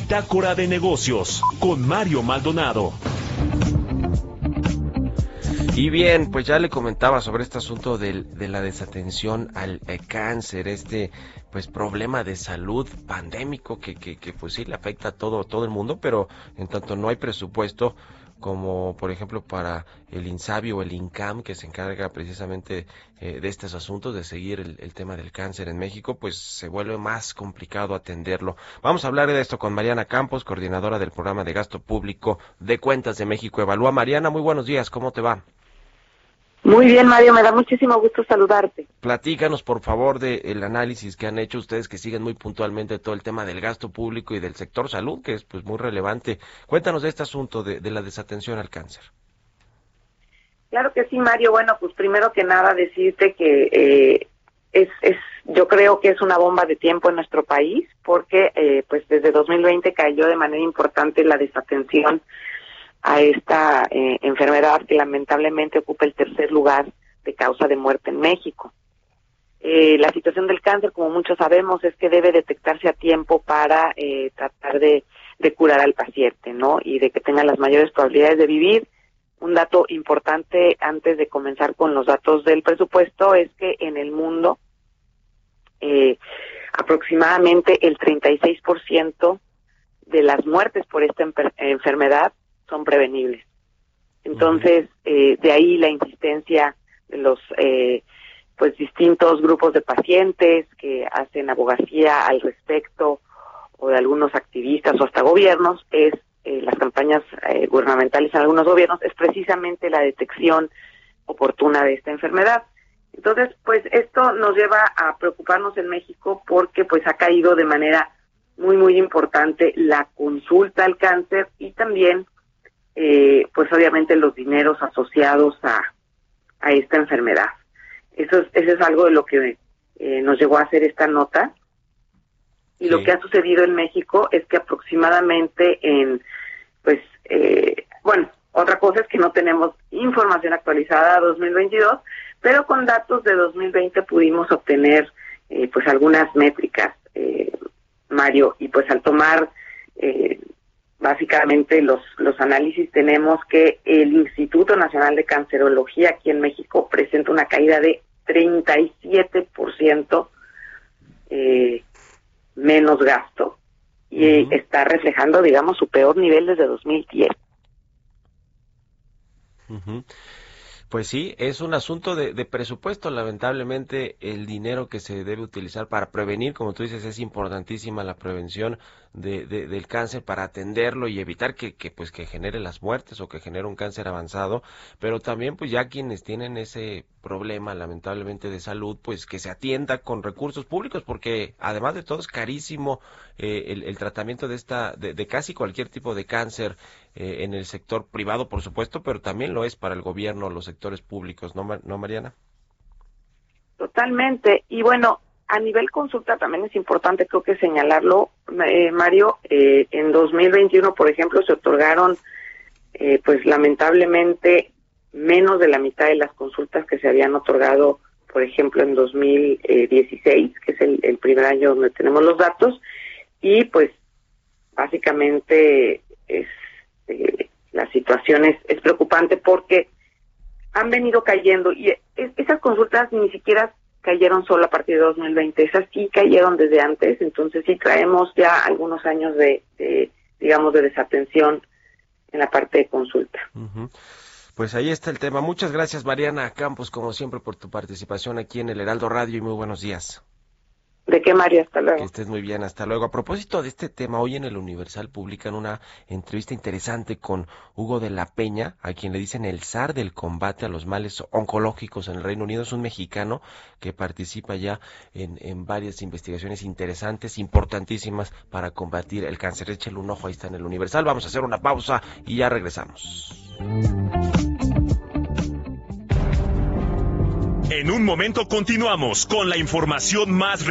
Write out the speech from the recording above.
Bitácora de Negocios con Mario Maldonado. Y bien, pues ya le comentaba sobre este asunto de la desatención al eh, cáncer, este pues problema de salud pandémico que, que, que, pues sí le afecta a todo, todo el mundo, pero en tanto no hay presupuesto, como por ejemplo para el INSABI o el INCAM, que se encarga precisamente eh, de estos asuntos, de seguir el, tema del cáncer en México, pues se vuelve más complicado atenderlo. Vamos a hablar de esto con Mariana Campos, coordinadora del programa de gasto público de cuentas de México Evalúa. Mariana, muy buenos días, ¿cómo te va? Muy bien, Mario, me da muchísimo gusto saludarte. Platícanos, por favor, del análisis que han hecho ustedes que siguen muy puntualmente todo el tema del gasto público y del sector salud, que es pues muy relevante. Cuéntanos de este asunto de, la desatención al cáncer. Claro que sí, Mario. Bueno, pues primero que nada decirte que eh, es, es, yo creo que es una bomba de tiempo en nuestro país, porque eh, pues desde 2020 cayó de manera importante la desatención a esta eh, enfermedad que lamentablemente ocupa el tercer lugar de causa de muerte en México. Eh, la situación del cáncer, como muchos sabemos, es que debe detectarse a tiempo para eh, tratar de, de, curar al paciente, ¿no? Y de que tenga las mayores probabilidades de vivir. Un dato importante antes de comenzar con los datos del presupuesto es que en el mundo eh, aproximadamente el 36% de las muertes por esta enfermedad son prevenibles. Entonces, eh, de ahí la insistencia de los eh, pues distintos grupos de pacientes que hacen abogacía al respecto o de algunos activistas o hasta gobiernos es eh, las campañas gubernamentales en algunos gobiernos es precisamente la detección oportuna de esta enfermedad. Entonces, pues esto nos lleva a preocuparnos en México porque pues ha caído de manera muy muy importante la consulta al cáncer y también eh, pues obviamente los dineros asociados a, a esta enfermedad. Eso es, eso es algo de lo que eh, nos llegó a hacer esta nota. Y lo que ha sucedido en México es que aproximadamente en, pues, eh, bueno, otra cosa es que no tenemos información actualizada 2022, pero con datos de 2020 pudimos obtener, pues, algunas métricas, Mario, y pues al tomar básicamente los, los análisis tenemos que el Instituto Nacional de Cancerología aquí en México presenta una caída de 37% eh, menos gasto y está reflejando, digamos, su peor nivel desde 2010. Pues sí, es un asunto de, presupuesto. Lamentablemente, el dinero que se debe utilizar para prevenir, como tú dices, es importantísima la prevención de, del cáncer para atenderlo y evitar que, pues que genere las muertes o que genere un cáncer avanzado. Pero también, pues ya quienes tienen ese problema, lamentablemente de salud, pues que se atienda con recursos públicos, porque además de todo es carísimo eh, el, tratamiento de esta, de, de casi cualquier tipo de cáncer eh, en el sector privado, por supuesto, pero también lo es para el gobierno, los sectores públicos, ¿no, ¿no Mariana? Totalmente. Y bueno, a nivel consulta también es importante, creo que señalarlo, eh, Mario, eh, en 2021, por ejemplo, se otorgaron, pues lamentablemente, menos de la mitad de las consultas que se habían otorgado, por ejemplo, en 2016, que es el, primer año donde tenemos los datos, y pues básicamente es este, la situación es, preocupante porque han venido cayendo y esas consultas ni siquiera cayeron solo a partir de 2020, esas sí cayeron desde antes, entonces sí traemos ya algunos años de, digamos, de desatención en la parte de consulta. Pues ahí está el tema. Muchas gracias, Mariana Campos, como siempre, por tu participación aquí en el Heraldo Radio y muy buenos días. ¿De qué, Mario? Hasta luego. Que estés muy bien, hasta luego. A propósito de este tema, hoy en el Universal publican una entrevista interesante con Hugo de la Peña, a quien le dicen el zar del combate a los males oncológicos en el Reino Unido. Es un mexicano que participa ya en, en varias investigaciones interesantes, importantísimas para combatir el cáncer. Échale un ojo, ahí está en el Universal. Vamos a hacer una pausa y ya regresamos. En un momento continuamos con la información más relevante